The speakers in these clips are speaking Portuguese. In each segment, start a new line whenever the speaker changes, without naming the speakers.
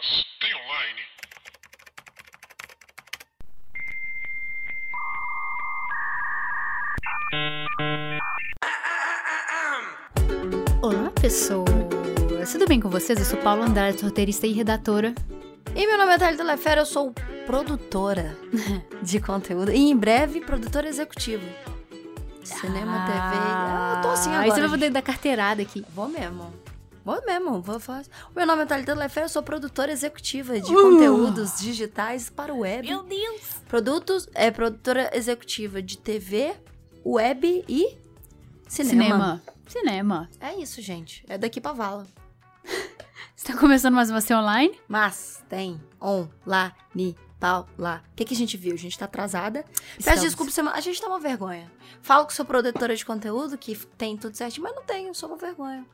Mas tem online?
Olá, pessoas! Tudo bem com vocês? Eu sou Paula Andrade, roteirista e redatora.
E meu nome é Thalita Lefera, eu sou produtora de conteúdo e em breve produtora executiva. Cinema, TV. Ah, eu tô assim agora.
Aí você vai poder dar carteirada aqui.
Vou mesmo. Vou mesmo, vou fazer. O meu nome é Thalita Lefera, eu sou produtora executiva de
Uh!
conteúdos digitais para o web.
Deus!
Produtos, é produtora executiva de TV, web e cinema.
Cinema. Cinema.
É isso, gente. É daqui pra vala.
Você tá começando mais uma ser online?
Mas tem online, Paula. O que, que a gente viu? A gente tá atrasada. Peço desculpa, semana- a gente tá uma vergonha. Falo que sou produtora de conteúdo, que tem tudo certo, mas não tenho, sou uma vergonha.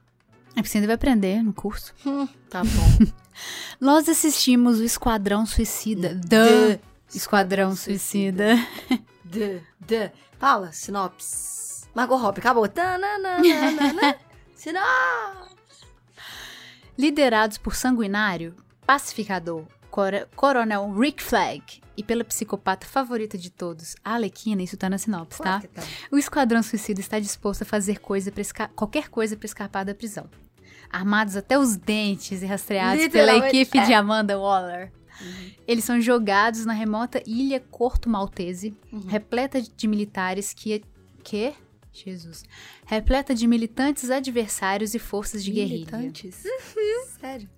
É porque você ainda vai aprender no curso.
Hum, tá bom.
Nós assistimos o Esquadrão Suicida.
The
The Esquadrão Suicida.
D, D. Fala, sinopse. Margot Robbie, acabou. Sinopse.
Liderados por Sanguinário, Pacificador, Cora- Coronel Rick Flag e pela psicopata favorita de todos, a Alequina, isso tá na sinopse, tá?
Claro tá.
O Esquadrão Suicida está disposto a fazer coisa esca- qualquer coisa para escapar da prisão. Armados até os dentes e rastreados pela equipe
é.
de Amanda Waller. Eles são jogados na remota ilha Corto Maltese,
Uhum.
repleta de militares que... Que? Jesus. Repleta de militantes adversários e forças de guerrilha.
Militantes? Sério?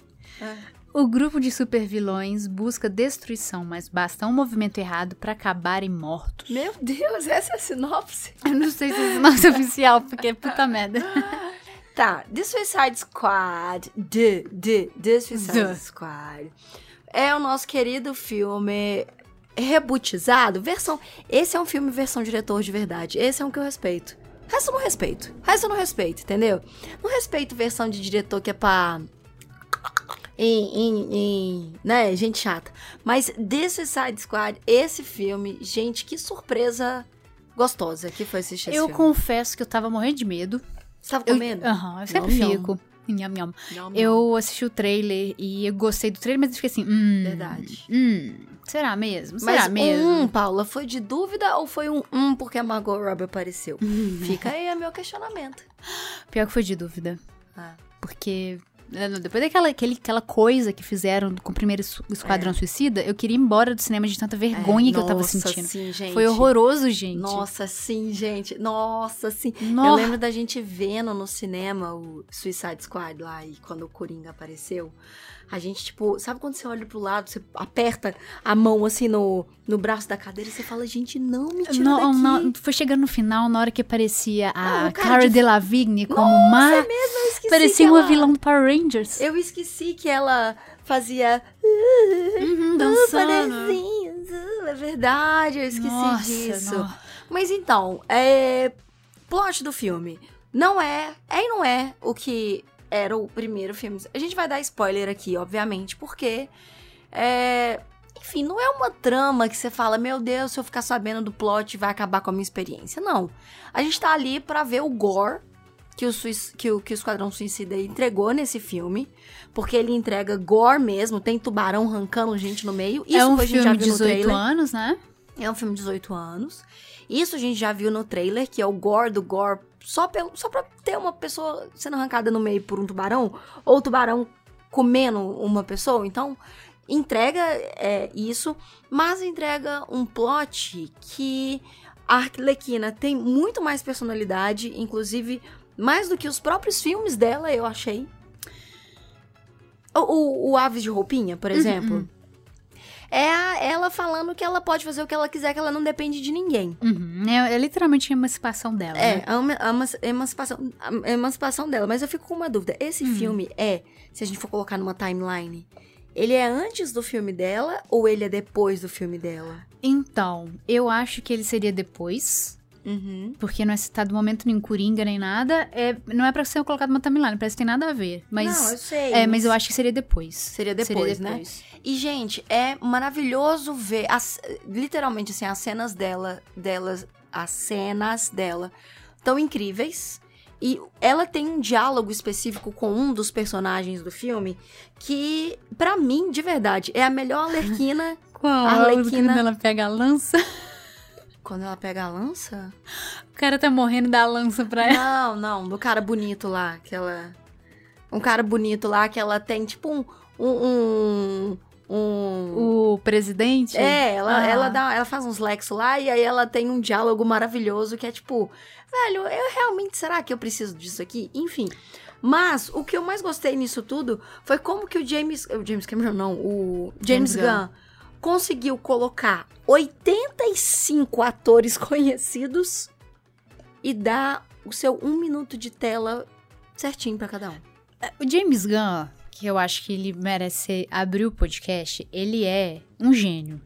Ah.
O grupo de supervilões busca destruição, mas basta um movimento errado pra acabarem mortos.
Meu Deus, essa é a sinopse?
Eu não sei se é nosso oficial, porque puta merda.
Tá, The Suicide Squad. The, the, The Suicide
The.
Squad. É o nosso querido filme rebootizado. Versão. Esse é um filme versão diretor de verdade. Esse é um que eu respeito. Resto eu não respeito. Resto eu não respeito, entendeu? Não respeito versão de diretor que é pra. Em, em, em, né, gente chata. Mas The Suicide Squad, esse filme, gente, que surpresa gostosa que foi assistir esse
Eu confesso que eu tava morrendo de medo.
Você tava
Eu-
com medo?
Aham, eu sempre
Nham, nham.
fico. Nham, nham.
Não.
Eu assisti o trailer e eu gostei do trailer, mas eu fiquei assim, hum.
Verdade.
Hum, será mesmo? Será
Mas
mesmo?
um, Paula, foi de dúvida ou foi um um porque a Margot Robbie apareceu? Fica aí o meu questionamento.
Pior que foi de dúvida.
Ah.
Porque depois daquela aquele, aquela coisa que fizeram com o primeiro Esquadrão
É.
Suicida, eu queria ir embora do cinema de tanta vergonha que eu tava
Nossa,
sentindo.
sim, gente.
Foi horroroso, gente.
Nossa, sim, gente. Nossa, sim. Eu
Nossa.
lembro da gente vendo no cinema o Suicide Squad lá e quando o Coringa apareceu. A gente, tipo, sabe quando você olha pro lado, você aperta a mão assim no, no braço da cadeira e você fala, gente, não me tira
Não, não, foi chegando no final, na hora que aparecia a
cara de-
Delevingne como
Nossa,
má.
é mesmo, eu esqueci
Parecia
que
uma
ela-
vilã do Power Rangers.
Eu esqueci que ela fazia
Uhum,
Uh,
dançando.
uh, é verdade, eu esqueci
Nossa,
disso.
não.
Mas então, é. Plot do filme. Não é. É e não é o que era o primeiro filme. A gente vai dar spoiler aqui, obviamente, porque. É. Enfim, não é uma trama que você fala, meu Deus, se eu ficar sabendo do plot vai acabar com a minha experiência. Não. A gente tá ali pra ver o gore que o, que o, que o Esquadrão Suicida entregou nesse filme. Porque ele entrega gore mesmo, tem tubarão arrancando gente no meio. Isso
é um
a gente já
filme de
viu no
18
trailer.
anos, né?
É um filme de 18 anos. Isso a gente já viu no trailer, que é o gore do gore, só, pelo, só pra ter uma pessoa sendo arrancada no meio por um tubarão, ou o tubarão comendo uma pessoa. Então, entrega é, isso, mas entrega um plot que a Arlequina tem muito mais personalidade, inclusive mais do que os próprios filmes dela, eu achei. O, o, o Aves de Roupinha, por exemplo. É a- ela falando que ela pode fazer o que ela quiser, que ela não depende de ninguém.
Uhum. É, é literalmente a emancipação dela.
É,
né?
a, a emanci- emancipação, a emancipação dela. Mas eu fico com uma dúvida. Esse
Hum.
filme é, se a gente for colocar numa timeline, ele é antes do filme dela ou ele é depois do filme dela?
Então, eu acho que ele seria depois.
Uhum.
Porque não é citado momento nenhum Coringa nem nada. É, não é pra ser colocado numa timeline, parece que tem nada a ver. Mas,
não, eu sei.
é, mas eu acho que seria depois.
Seria depois, né?
depois.
E, gente, é maravilhoso ver, as- literalmente, assim, as cenas dela, delas, as cenas dela tão incríveis. E ela tem um diálogo específico com um dos personagens do filme que, pra mim, de verdade, é a melhor Arlequina.
Qual?
Arlequina.
Quando ela pega a lança.
Quando ela pega a lança?
O cara tá morrendo da lança pra ela.
Não, não, do cara bonito lá, que ela. Um cara bonito lá que ela tem, tipo, um. um, um, um-
O presidente.
É, ela,
Ah.
ela, dá, ela faz uns lexos lá e aí ela tem um diálogo maravilhoso que é tipo, velho, eu realmente, será que eu preciso disso aqui? Enfim. Mas o que eu mais gostei nisso tudo foi como que o James. O James Cameron, não, o James,
James
Gunn. Conseguiu colocar 85 atores conhecidos e dar o seu um minuto de tela certinho pra cada um.
O James Gunn, que eu acho que ele merece abrir o podcast, ele é um gênio.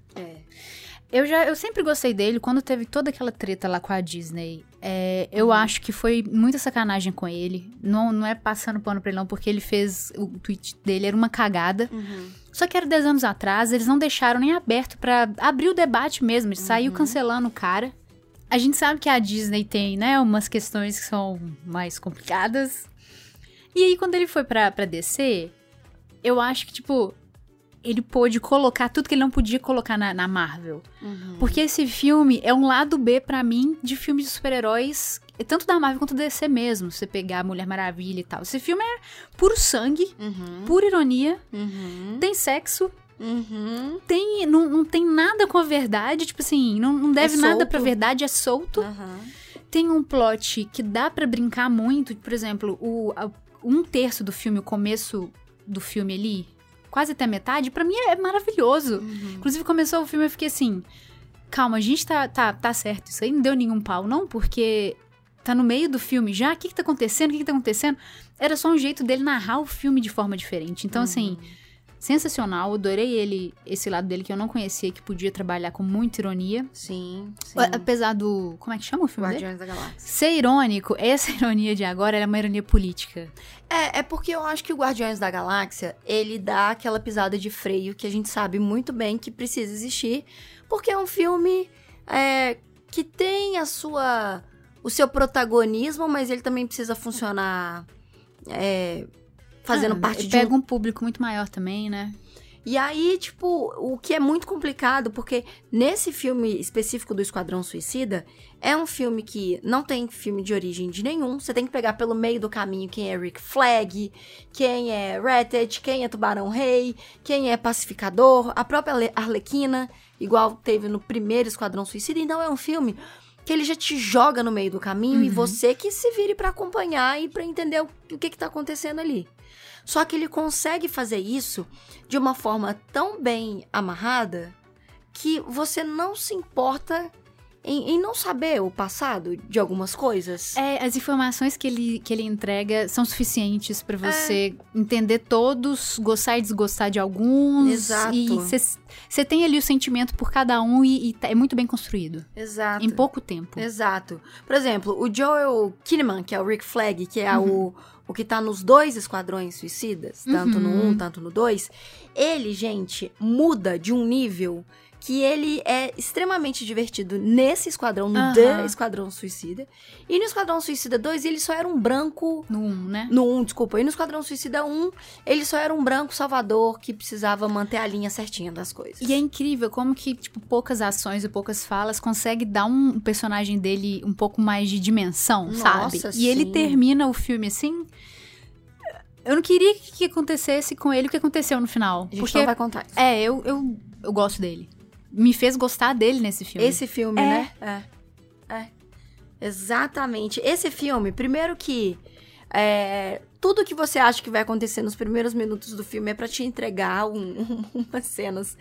Eu já, eu sempre gostei dele quando teve toda aquela treta lá com a Disney. É, eu
Uhum.
acho que foi muita sacanagem com ele. Não, não é passando pano pra ele, não, porque ele fez. O tweet dele era uma cagada. Só que era 10 anos atrás, eles não deixaram nem aberto pra abrir o debate mesmo. Ele saiu cancelando o cara. A gente sabe que a Disney tem, né, umas questões que são mais complicadas. E aí, quando ele foi pra, pra DC, eu acho que, tipo, ele pôde colocar tudo que ele não podia colocar na, na Marvel.
Uhum.
Porque esse filme é um lado B pra mim de filmes de super-heróis, tanto da Marvel quanto da DC mesmo. Você pegar a Mulher Maravilha e tal. Esse filme é puro sangue,
Uhum.
pura ironia,
Uhum.
tem sexo,
Uhum.
tem não, não tem nada com a verdade, tipo assim, não, não deve nada
solto.
pra verdade, é solto.
Uhum.
Tem um plot que dá pra brincar muito, por exemplo, o, a- um terço do filme, o começo do filme ali, quase até metade, pra mim é maravilhoso.
Uhum.
Inclusive, começou o filme eu fiquei assim: calma, a gente tá, tá, tá certo, isso aí não deu nenhum pau, não, porque tá no meio do filme já, o que que tá acontecendo, o que que tá acontecendo? Era só um jeito dele narrar o filme de forma diferente. Então, assim, sensacional, adorei ele, esse lado dele que eu não conhecia, que podia trabalhar com muita ironia.
Sim, sim.
Apesar do. Como é que chama o filme dele?
Guardiões da Galáxia.
Ser irônico, essa ironia de agora é uma ironia política.
É, é porque eu acho que o Guardiões da Galáxia, ele dá aquela pisada de freio que a gente sabe muito bem que precisa existir, porque é um filme é, que tem a sua o seu protagonismo, mas ele também precisa funcionar é, fazendo
Ah,
parte de
Pega
um
um público muito maior também, né?
E aí, tipo, o que é muito complicado, porque nesse filme específico do Esquadrão Suicida, é um filme que não tem filme de origem de nenhum. Você tem que pegar pelo meio do caminho quem é Rick Flag, quem é Ratchet, quem é Tubarão Rei, quem é Pacificador, a própria Arlequina, igual teve no primeiro Esquadrão Suicida. Então é um filme que ele já te joga no meio do caminho e
Uhum.
você que se vire pra acompanhar e pra entender o, o que que tá acontecendo ali. Só que ele consegue fazer isso de uma forma tão bem amarrada que você não se importa em, em não saber o passado de algumas coisas.
É, as informações que ele, que ele entrega são suficientes
É.
pra você entender todos, gostar e desgostar de alguns.
Exato.
E você tem ali o sentimento por cada um e, e tá- é muito bem construído.
Exato.
Em pouco tempo.
Exato. Por exemplo, o Joel Kinnaman, que é o Rick Flag, que é
Uhum.
o, o que tá nos dois esquadrões suicidas, tanto no
Uhum.
1, tanto no 2, ele, gente, muda de um nível que ele é extremamente divertido nesse esquadrão, no
Aham.
The Esquadrão Suicida. E no Esquadrão Suicida 2, ele só era um branco
No 1, né?
no 1, desculpa. E no Esquadrão Suicida 1, ele só era um branco salvador que precisava manter a linha certinha das coisas.
E é incrível como que, tipo, poucas ações e poucas falas consegue dar um personagem dele um pouco mais de dimensão,
Nossa,
sabe? E ele termina o filme assim. Eu não queria que, que acontecesse com ele o que aconteceu no final.
a gente
porque
não vai contar isso.
É, eu, eu, eu gosto dele. Me fez gostar dele nesse filme.
Esse filme,
É.
né? É. É. Exatamente. Esse filme, primeiro que é, tudo que você acha que vai acontecer nos primeiros minutos do filme é pra te entregar um- umas cenas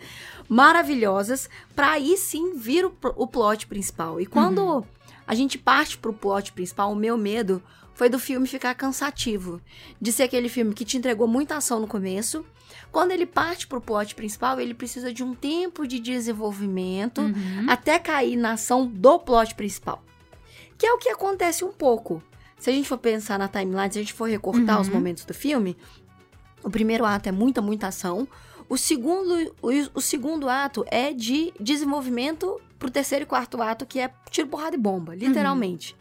maravilhosas pra aí sim vir o, o plot principal. E quando a gente parte pro plot principal, o meu medo foi do filme ficar cansativo. De ser aquele filme que te entregou muita ação no começo. Quando ele parte pro plot principal, ele precisa de um tempo de desenvolvimento
Uhum.
até cair na ação do plot principal. Que é o que acontece um pouco. Se a gente for pensar na timeline, se a gente for recortar
Uhum.
os momentos do filme, o primeiro ato é muita, muita ação. O segundo, o, o segundo ato é de desenvolvimento pro terceiro e quarto ato, que é tiro, porrada e bomba, literalmente.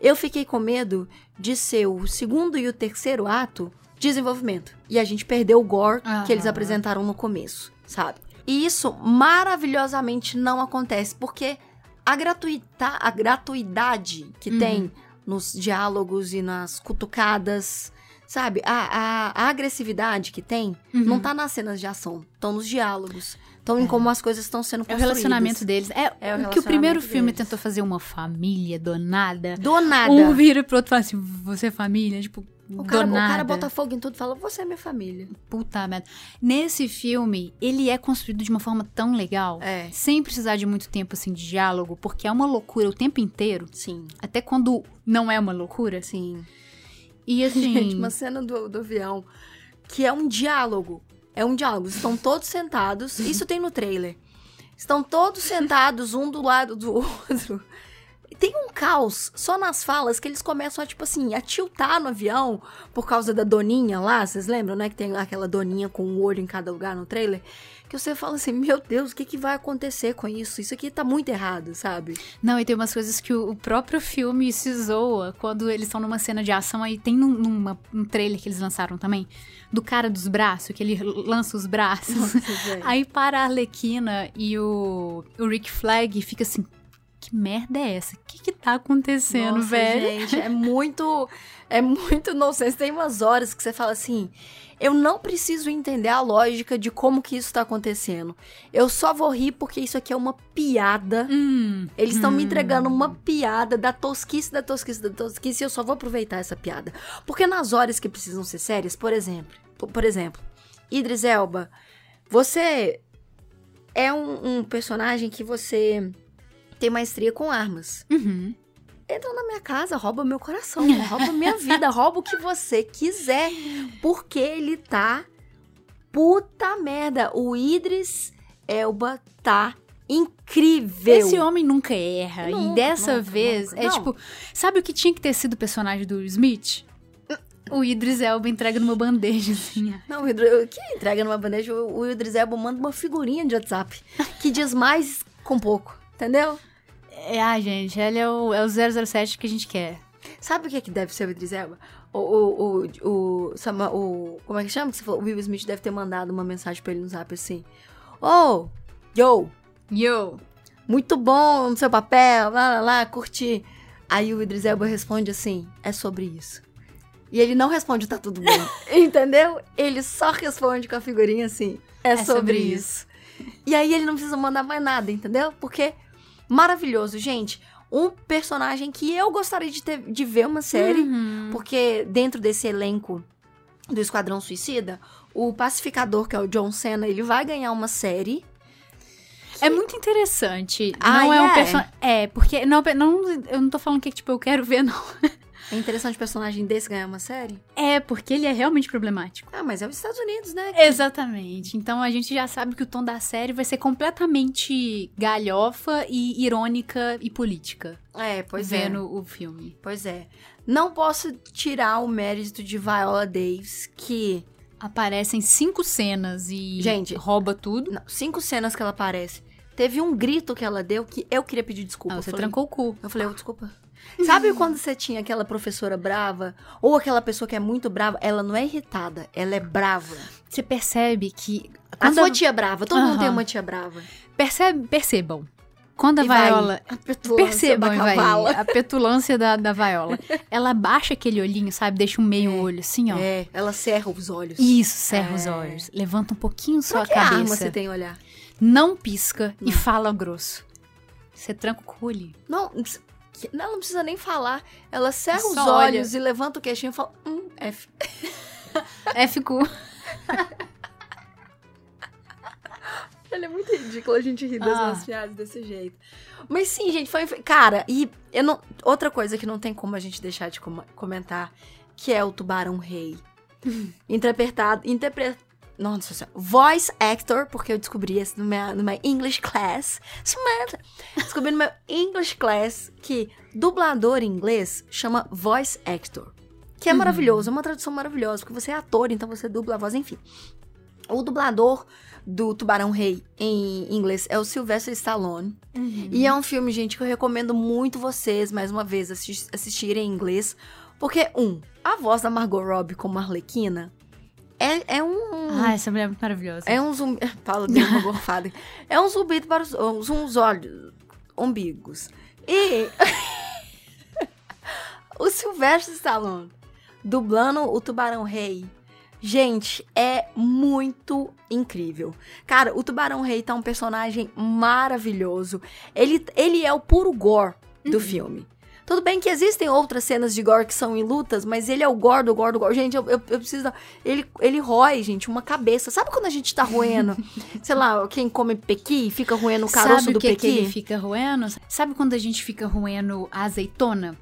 Eu fiquei com medo de ser o segundo e o terceiro ato desenvolvimento. E a gente perdeu o gore que eles apresentaram no começo, sabe? E isso maravilhosamente não acontece, porque a, gratuita, a gratuidade que
Uhum.
tem nos diálogos e nas cutucadas, sabe? A, a- a agressividade que tem
Uhum.
não tá nas cenas de ação, estão nos diálogos, estão em como as coisas estão sendo
É o
construídas.
relacionamento deles. É,
É o
que o primeiro filme
deles.
tentou fazer uma família do nada.
Do nada.
Um vira pro outro e fala assim, você é família? Tipo,
o, cara, o cara bota fogo em tudo e fala, você é minha família.
Puta merda. Nesse filme, ele é construído de uma forma tão legal.
É.
Sem precisar de muito tempo, assim, de diálogo. Porque é uma loucura o tempo inteiro.
Sim,
Até quando não é uma loucura.
sim.
E assim...
Gente, uma cena do, do avião que é um diálogo. É um diálogo. Estão todos sentados. Isso tem no trailer. Estão todos sentados, um do lado do outro. Tem um caos só nas falas que eles começam a, tipo assim, a tiltar no avião por causa da doninha lá. Vocês lembram, né? Que tem aquela doninha com um olho em cada lugar no trailer. Que você fala assim, meu Deus, o que, que vai acontecer com isso? Isso aqui tá muito errado, sabe?
Não, e tem umas coisas que o o próprio filme se zoa quando eles estão numa cena de ação. Aí tem num, numa, um trailer que eles lançaram também, do cara dos braços, que ele lança os braços. Aí para a Arlequina e o, o Rick Flag fica assim: que merda é essa? O que que tá acontecendo,
Nossa,
velho?
Gente, é muito. É muito nonsense. Tem umas horas que você fala assim. Eu não preciso entender a lógica de como que isso tá acontecendo. Eu só vou rir porque isso aqui é uma piada.
Hum,
Eles estão me
hum.
entregando uma piada da tosquice, da tosquice, da tosquice, e eu só vou aproveitar essa piada. Porque nas horas que precisam ser sérias, por exemplo, por, por exemplo, Idris Elba, você é um, um personagem que você tem maestria com armas
Uhum.
entra na minha casa, rouba meu coração, rouba minha vida, rouba o que você quiser. Porque ele tá puta merda. O Idris Elba tá incrível.
Esse homem nunca erra. e dessa
nunca,
vez,
nunca.
é
Não.
tipo, sabe o que tinha que ter sido o personagem do Smith? O Idris Elba entrega numa bandeja, assim.
Não, o Idris- que entrega numa bandeja, o Idris Elba manda uma figurinha de WhatsApp que diz mais com pouco, entendeu?
É, ah, gente, ele é o, é o 007 que a gente quer.
Sabe o que, que deve ser o Idris Elba? O, o, o, o, o- Como é que chama? Que você falou? O Will Smith deve ter mandado uma mensagem pra ele no zap assim. Oh, yo,
Yo!
muito bom no seu papel, lá, lá, lá, curti. Aí o Idris Elba responde assim, é sobre isso. E ele não responde, tá tudo bem. Entendeu? Ele só responde com a figurinha assim, é, sobre,
sobre
isso. E aí ele não precisa mandar mais nada, entendeu? Porque maravilhoso, gente. Um personagem que eu gostaria de, ter, de ver uma série,
Uhum.
porque dentro desse elenco do Esquadrão Suicida, o pacificador, que é o John Cena, ele vai ganhar uma série.
É muito interessante.
Ah,
não é um
é?
personagem. É, porque. Não, não, eu não tô falando que, tipo, eu quero ver, não.
É interessante o personagem desse ganhar uma série?
É, porque ele é realmente problemático.
Ah, mas é os Estados Unidos, né?
Exatamente. Então a gente já sabe que o tom da série vai ser completamente galhofa e irônica e política.
É, pois é.
vendo o filme.
Pois é. Não posso tirar o mérito de Viola Davis, que.
Aparecem cinco cenas e
Gente,
rouba tudo.
não, cinco cenas que ela aparece. Teve um grito que ela deu que eu queria pedir desculpa.
Ah, você
falei-
trancou o cu.
Eu falei, oh, desculpa. Sabe quando você tinha aquela professora brava? Ou aquela pessoa que é muito brava? Ela não é irritada, ela é brava.
Você percebe que.
A
Quando
sua
a-
tia brava, todo mundo tem uma tia brava.
Percebe, percebam. Quando a
E vai,
Viola.
a petulância
Percebam,
da cavala.
a petulância da, da Viola. Ela baixa aquele olhinho, sabe? Deixa um meio olho, assim, ó.
É, ela cerra os olhos.
Isso, cerra os
É.
olhos. Levanta um pouquinho só
Pra
a
que arma
cabeça.
você tem olhar?
Não pisca e
Não.
fala grosso. Você tranca o ali.
Não, ela não precisa nem falar. Ela cerra
Só
os
olha.
olhos e levanta o queixinho e fala, hum, F.
É, ficou.
Ela é muito ridícula a gente rir das
Ah.
nossas piadas desse jeito. Mas sim, gente, foi. Cara, e eu não. Outra coisa que não tem como a gente deixar de com- comentar, que é o Tubarão Rei. Interpretado. Interpre... Nossa senhora. Voice actor, porque eu descobri isso no meu, no meu English class. Samantha. Descobri no meu English class que dublador em inglês chama voice actor. Que é maravilhoso, é uma tradução maravilhosa, porque você é ator, então você dubla a voz, enfim. O dublador do Tubarão Rei em inglês é o Sylvester Stallone.
Uhum.
E é um filme, gente, que eu recomendo muito vocês, mais uma vez, assis- assistirem em inglês. Porque, um, a voz da Margot Robbie como Arlequina é, é um.
Ah, essa mulher é muito maravilhosa.
É um zumbi. Fala, deu uma gorfada. É um zumbido para os, uns, olhos. umbigos. E. o Sylvester Stallone dublando o Tubarão Rei. Gente, é muito incrível. Cara, o Tubarão Rei tá um personagem maravilhoso. Ele, ele é o puro gore do filme. Tudo bem que existem outras cenas de gore que são em lutas, mas ele é o gore do gore do gore. Gente, eu, eu, eu preciso. Ele, ele rói, gente, uma cabeça. Sabe quando a gente tá roendo? sei lá, quem come pequi fica roendo o caroço
Sabe
do
que, que
pequi?
ele fica roendo? Sabe quando a gente fica roendo a azeitona?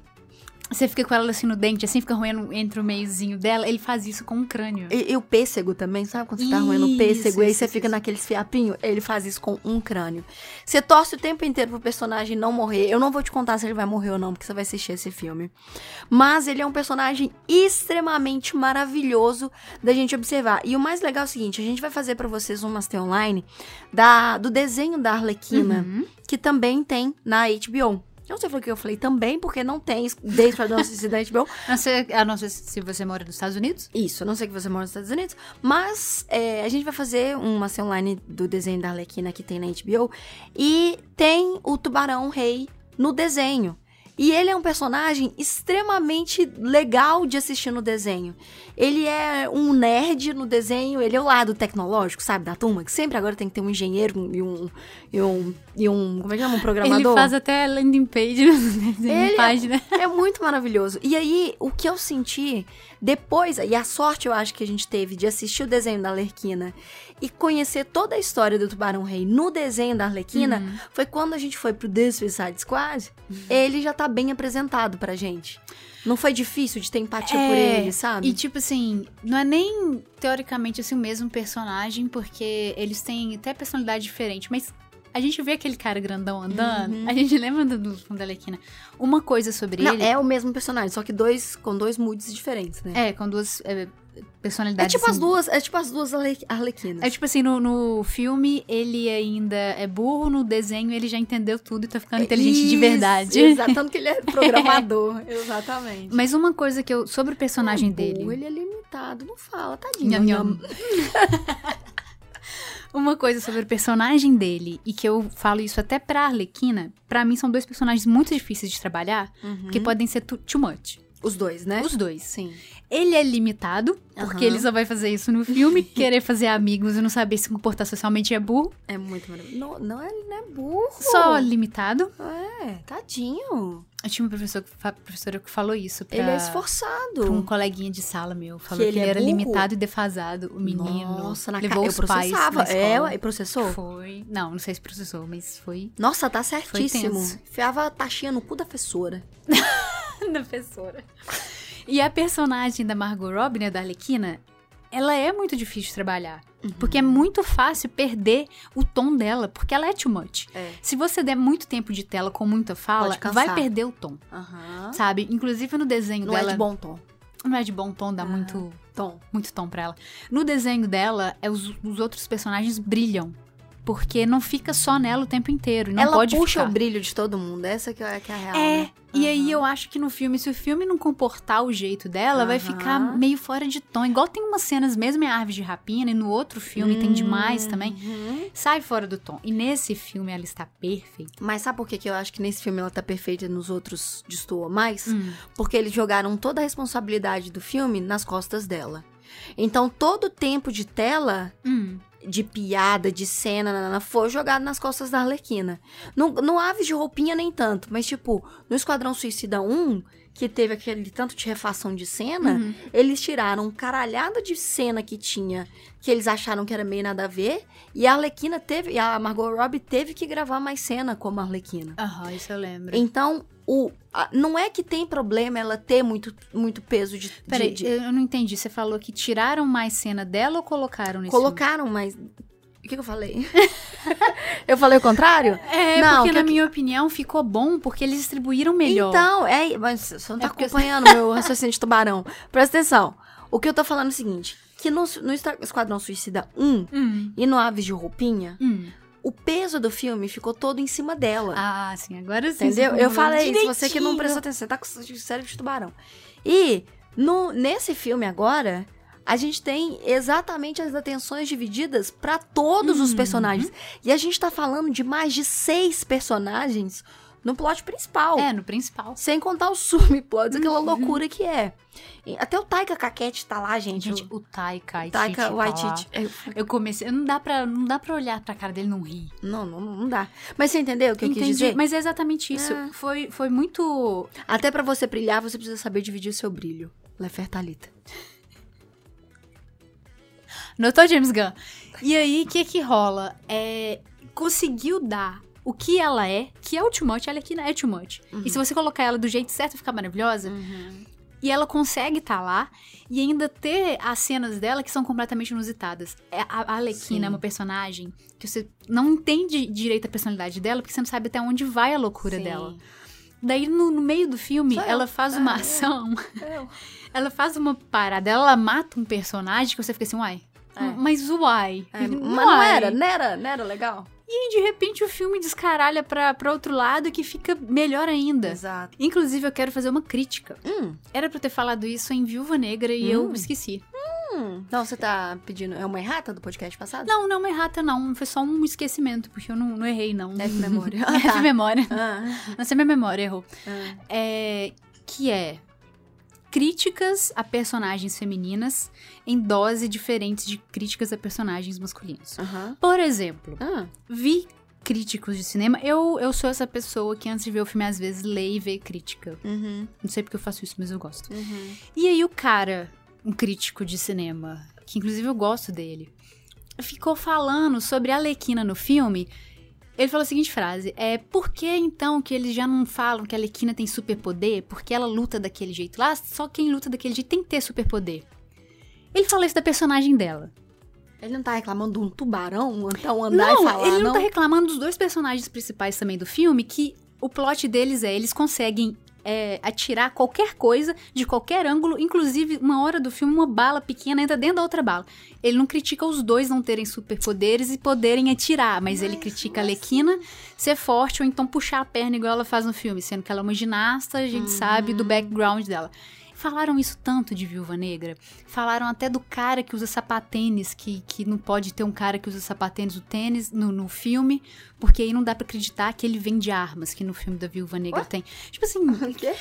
Você fica com ela assim no dente, assim, fica roendo entre o meiozinho dela. Ele faz isso com um crânio.
E, e o pêssego também, sabe quando você tá roendo o pêssego e aí você
isso,
fica
isso.
naqueles fiapinhos? Ele faz isso com um crânio. Você torce o tempo inteiro pro personagem não morrer. Eu não vou te contar se ele vai morrer ou não, porque você vai assistir esse filme. Mas ele é um personagem extremamente maravilhoso da gente observar. E o mais legal é o seguinte, a gente vai fazer pra vocês um Master Online da, do desenho da Arlequina,
Uhum.
que também tem na HBO. Eu não sei por que eu falei também, porque não tem desde não assistir da HBO.
A não ser, a não ser se você mora nos Estados Unidos.
Isso, eu não sei que você mora nos Estados Unidos, mas é, a gente vai fazer uma online do desenho da Arlequina que tem na HBO e tem o Tubarão Rei no desenho. E ele é um personagem extremamente legal de assistir no desenho. Ele é um nerd no desenho, ele é o lado tecnológico, sabe, da turma, que sempre agora tem que ter um engenheiro e um. e um. E um como é que chama? Um programador.
Ele faz até landing page no desenho,
Ele é-
página.
É muito maravilhoso. E aí, o que eu senti depois, e a sorte eu acho que a gente teve de assistir o desenho da Arlequina e conhecer toda a história do Tubarão Rei no desenho da Arlequina,
Uhum.
foi quando a gente foi pro The Suicide Squad, ele já tá bem apresentado pra gente. Não foi difícil de ter empatia por
É,
ele, sabe?
E tipo assim, não é nem teoricamente assim o mesmo personagem, porque eles têm até personalidade diferente, mas a gente vê aquele cara grandão andando,
Uhum.
a gente lembra do, do filme da Arlequina. Uma coisa sobre
Não,
ele
é o mesmo personagem, só que dois com dois moods diferentes, né?
é, com duas é,
É,
personalidades.
tipo as
assim,
duas, é tipo as duas Arle- Arlequinas.
É tipo assim, no, no filme ele ainda é burro, no desenho ele já entendeu tudo e tá ficando inteligente de
Isso,
verdade.
Exato, tanto que ele é programador. Exatamente.
Mas uma coisa que eu. Sobre o personagem
É
dele.
burro, Ele é limitado, não fala, tadinho.
Nham, nham. Uma coisa sobre o personagem dele, e que eu falo isso até pra Arlequina, pra mim são dois personagens muito difíceis de trabalhar,
Uhum.
que podem ser too, much.
Os dois, né?
Os dois.
Sim.
Ele é limitado, porque
Aham.
ele só vai fazer isso no filme, querer fazer amigos e não saber se comportar socialmente é burro.
É muito maravilhoso. Não, não, ele não é burro.
Só limitado.
É, tadinho.
Eu tinha uma professora, que fa- professora que falou isso pra,
Ele é esforçado.
pra um coleguinha de sala meu. Falou que,
ele
ele,
é
era
burro?
limitado e defasado. O menino
Nossa, na
levou.
Eu
os pais
processava.
na
É, e processou?
Foi. Não, não sei se processou, mas foi
Nossa, tá certíssimo. Enfiava a taxinha no cu da professora.
da professora. E a personagem da Margot Robbie, né, da Arlequina, ela é muito difícil de trabalhar.
Uhum.
Porque é muito fácil perder o tom dela, porque ela é too much.
É.
Se você der muito tempo de tela com muita fala, vai perder o tom,
Aham.
sabe? Inclusive no desenho
Não
dela...
é de bom tom.
Não é de bom tom, dá
Ah.
muito,
Tom.
muito tom pra ela. No desenho dela, é os, os outros personagens brilham. Porque não fica só nela o tempo inteiro. Não
Ela
pode
puxa
ficar.
o brilho de todo mundo. Essa que é, que é a real,
É,
né?
e aí
Aham.
eu acho que no filme, se o filme não comportar o jeito dela, vai
Aham.
ficar meio fora de tom. Igual tem umas cenas mesmo em Árvore de Rapina, e no outro filme tem demais também.
Uhum.
Sai fora do tom. E nesse filme ela está perfeita.
Mas sabe por que, que eu acho que nesse filme ela tá perfeita e nos outros destoa mais?
Hum.
Porque eles jogaram toda a responsabilidade do filme nas costas dela. Então todo o tempo de tela,
Hum.
de piada, de cena, nanana, foi jogado nas costas da Arlequina. No, no Aves de Roupinha nem tanto, mas tipo, no Esquadrão Suicida 1, que teve aquele tanto de refação de cena,
Uhum.
eles tiraram um caralhado de cena que tinha, que eles acharam que era meio nada a ver, e a Arlequina teve, e a Margot Robbie teve que gravar mais cena como a Arlequina.
Aham, isso eu lembro.
Então, o, a- não é que tem problema ela ter muito, muito peso de.
Peraí,
de-
eu não entendi. Você falou que tiraram mais cena dela ou colocaram nesse
colocaram, mas. O que, que eu falei? eu falei o contrário?
filme? É,
Não,
porque
que
na minha opinião ficou bom porque eles distribuíram melhor.
Então, é. Mas você não tá
É
acompanhando meu raciocínio de tubarão. Presta atenção. O que eu tô falando é o seguinte: que no, no Esquadrão Suicida 1
Hum,
e no Aves de Roupinha,
hum.
O peso do filme ficou todo em cima dela.
Ah, sim, agora sim.
Entendeu? Eu falei, se você que não
direitinho.
prestou atenção, você tá com o cérebro de tubarão. E no, nesse filme agora, a gente tem exatamente as atenções divididas pra todos os
Uhum.
personagens. E a gente tá falando de mais de seis personagens no plot principal.
É, no principal.
Sem contar os subplots, aquela
Uhum.
loucura que é. E até o Taika Kakete tá lá, gente.
Gente,
o
o Taika Waititi
Taika
tá.
Waititi. É,
Eu comecei... Não dá, pra, não dá pra olhar pra cara dele e não rir.
Não, não, não dá. Mas você entendeu o que eu
Entendi,
quis dizer?
mas é exatamente isso.
É.
Foi, foi muito...
Até pra você brilhar, você precisa saber dividir o seu brilho. Lefertalita.
Notou, James Gunn? E aí, o que que rola? É, conseguiu dar o que ela é, que é o too much, ela aqui não é too much. E se você colocar ela do jeito certo, fica maravilhosa. E ela consegue estar lá e ainda ter as cenas dela que são completamente inusitadas. É, A a Alequina
Sim.
é uma personagem que você não entende direito a personalidade dela, porque você não sabe até onde vai a loucura
Sim.
dela. Daí, no, no meio do filme,
eu.
ela faz uma
Ah, eu.
ação,
Eu.
ela faz uma parada, ela mata um personagem que você fica assim, uai.
É.
Mas uai.
É, mas não era, não era, não era legal?
E de repente o filme descaralha pra, pra outro lado que fica melhor ainda.
Exato.
Inclusive, eu quero fazer uma crítica.
Hum,
Era pra eu ter falado isso em Viúva Negra e
Hum.
eu esqueci.
hum. Não, você tá pedindo. É uma errata do podcast passado?
Não, não é errata, não. Foi só um esquecimento, porque eu não, não errei, não.
F memória.
F
Ah, tá.
memória.
Ah,
Não sei minha memória, errou.
ah.
É, que é críticas a personagens femininas em dose diferentes de críticas a personagens masculinos.
Aham.
Por exemplo,
Ah,
vi críticos de cinema. Eu, eu sou essa pessoa que antes de ver o filme, às vezes, lê e vê crítica.
uhum,
Não sei porque eu faço isso, mas eu gosto.
uhum.
E aí o cara, um crítico de cinema, que inclusive eu gosto dele, ficou falando sobre a Alequina no filme. Ele falou a seguinte frase: é por que então que eles já não falam que a Alequina tem superpoder? Porque ela luta daquele jeito lá, só quem luta daquele jeito tem que ter superpoder. Ele fala isso da personagem dela.
Ele não tá reclamando de um tubarão, então andar
não,
e falar,
ele não,
não?
tá reclamando dos dois personagens principais também do filme, que o plot deles é, eles conseguem é, atirar qualquer coisa de qualquer ângulo, inclusive uma hora do filme uma bala pequena entra dentro da outra bala. Ele não critica os dois não terem superpoderes e poderem atirar, mas, ele critica a Lequina ser forte ou então puxar a perna igual ela faz no filme, sendo que ela é uma ginasta, a gente sabe do background dela. Falaram isso tanto de Viúva Negra. Falaram até do cara que usa sapatênis, que, que não pode ter um cara que usa sapatênis no tênis no, no filme, porque aí não dá pra acreditar que ele vende armas, que no filme da Viúva Negra tem. Tipo assim,
O quê?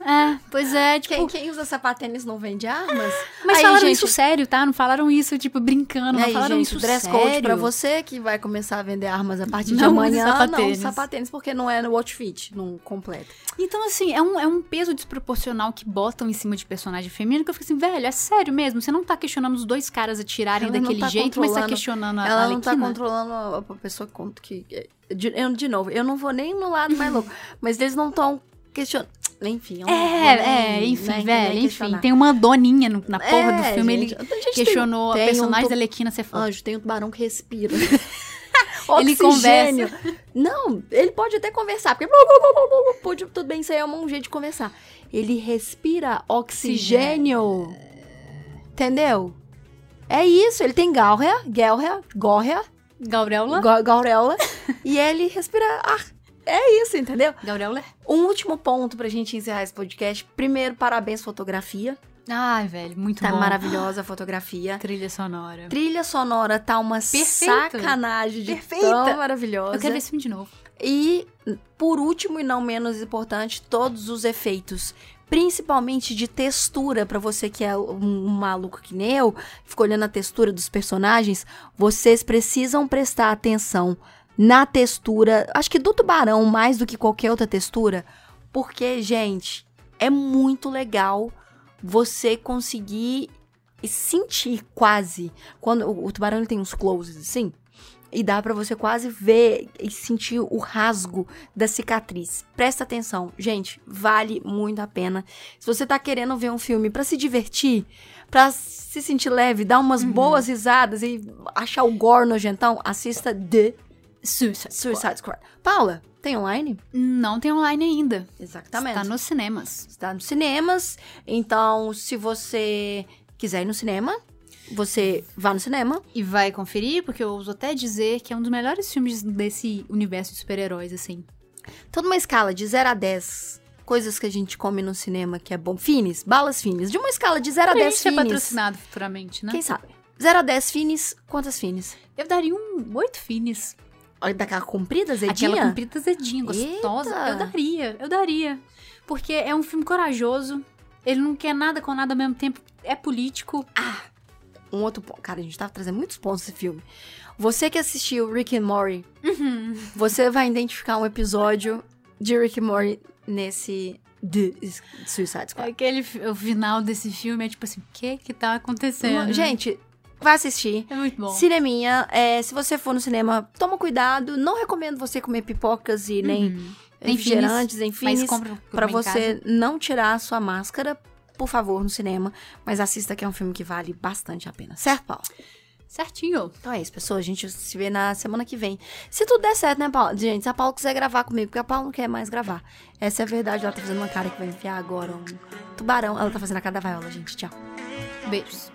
é, pois é, tipo.
Quem, quem usa sapatênis não vende armas?
Mas
Aí,
falaram
gente,
isso sério, tá? Não falaram isso, tipo, brincando, não
Aí,
falaram
gente,
isso
dress
sério.
code pra você que vai começar a vender armas a partir de
Não use
amanhã. Não,
sapatênis.
sapatênis, porque não é no outfit, não completa.
Então, assim, é um, é um peso desproporcional que botam em cima de personagem feminino que eu fico assim, velho, é sério mesmo? Você não tá questionando os dois caras atirarem
Ela não
daquele
tá
jeito, mas tá questionando a
Ela não tá controlando a, a pessoa conta que. De, eu, de novo, eu não vou nem no lado mais louco, mas eles não estão questionando. Enfim,
É,
nem-
é, enfim,
nem-
velho,
nem
enfim. Tem uma doninha no- na porra
É,
do filme,
gente,
ele
gente
questionou
tem
a
um
personagem
tu-
da Alequina ser forte.
Anjo, tem um tubarão que respira.
Ele
Oxigênio. Não, ele pode até conversar, porque pode, tudo bem, isso aí é um jeito de conversar. Ele respira oxigênio. Entendeu? É isso, ele tem Gaurrea, Gelrea, Gorrea,
Gabriela?
Go- Gaurela, e ele respira ar. É isso, entendeu?
Gabriela?
Um último ponto pra gente encerrar esse podcast. Primeiro, parabéns fotografia.
Ai, velho, muito
Tá
bom.
maravilhosa a fotografia.
Trilha sonora.
Trilha sonora tá uma
Perfeito.
sacanagem de
Perfeita.
tão maravilhosa.
Eu quero ver esse filme de novo.
E, por último e não menos importante, todos os efeitos. Principalmente de textura, pra você que é um, um maluco que nem eu, fica olhando a textura dos personagens, vocês precisam prestar atenção na textura, acho que do tubarão mais do que qualquer outra textura, porque, gente, é muito legal você conseguir sentir quase. Quando o, o tubarão tem uns closes assim, e dá pra você quase ver e sentir o rasgo da cicatriz. Presta atenção, gente, vale muito a pena. Se você tá querendo ver um filme pra se divertir, pra se sentir leve, dar umas boas risadas e achar o gore nojentão, assista The
Suicide.
Suicide Squad. Paula, tem online?
Não tem online ainda.
Exatamente.
Tá nos cinemas.
Está nos cinemas. Então, se você quiser ir no cinema, você vá no cinema.
E vai conferir, porque eu ouso até dizer que é um dos melhores filmes desse universo de super-heróis, assim.
Toda uma escala de 0 a 10 coisas que a gente come no cinema que é bom. Finis, balas finis. De uma escala de 0 a 10
gente ser
finis.
patrocinado futuramente, né?
Quem sabe? 0 a 10 finis, quantas finis?
Eu daria um oito finis.
Olha, daquela comprida, azedinha?
Aquela comprida azedinha, gostosa.
Eita.
Eu daria, eu daria. Porque é um filme corajoso. Ele não quer nada com nada ao mesmo tempo. É político.
Um outro ponto. Cara, a gente tava trazendo muitos pontos desse filme. Você que assistiu Rick and Morty,
Uhum.
você vai identificar um episódio de Rick and Morty nesse The Suicide Squad.
Aquele, o final desse filme é tipo assim, o que que tá acontecendo?
Gente, vai assistir.
é muito bom.
Cineminha, é, se você for no cinema, toma cuidado. Não recomendo você comer pipocas e nem
Uhum. Nem
refrigerantes,
compra em
você não tirar a sua máscara, por favor, no cinema. Mas assista que é um filme que vale bastante a pena. Certo, Paulo?
Certinho.
Então é isso, pessoal. A gente se vê na semana que vem. Se tudo der certo, né, Paulo? Gente, se a Paulo quiser gravar comigo, porque a Paulo não quer mais gravar. Essa é a verdade. Ela tá fazendo uma cara que vai enfiar agora um tubarão. Ela tá fazendo a cara da vaiola, gente. Tchau.
Beijos.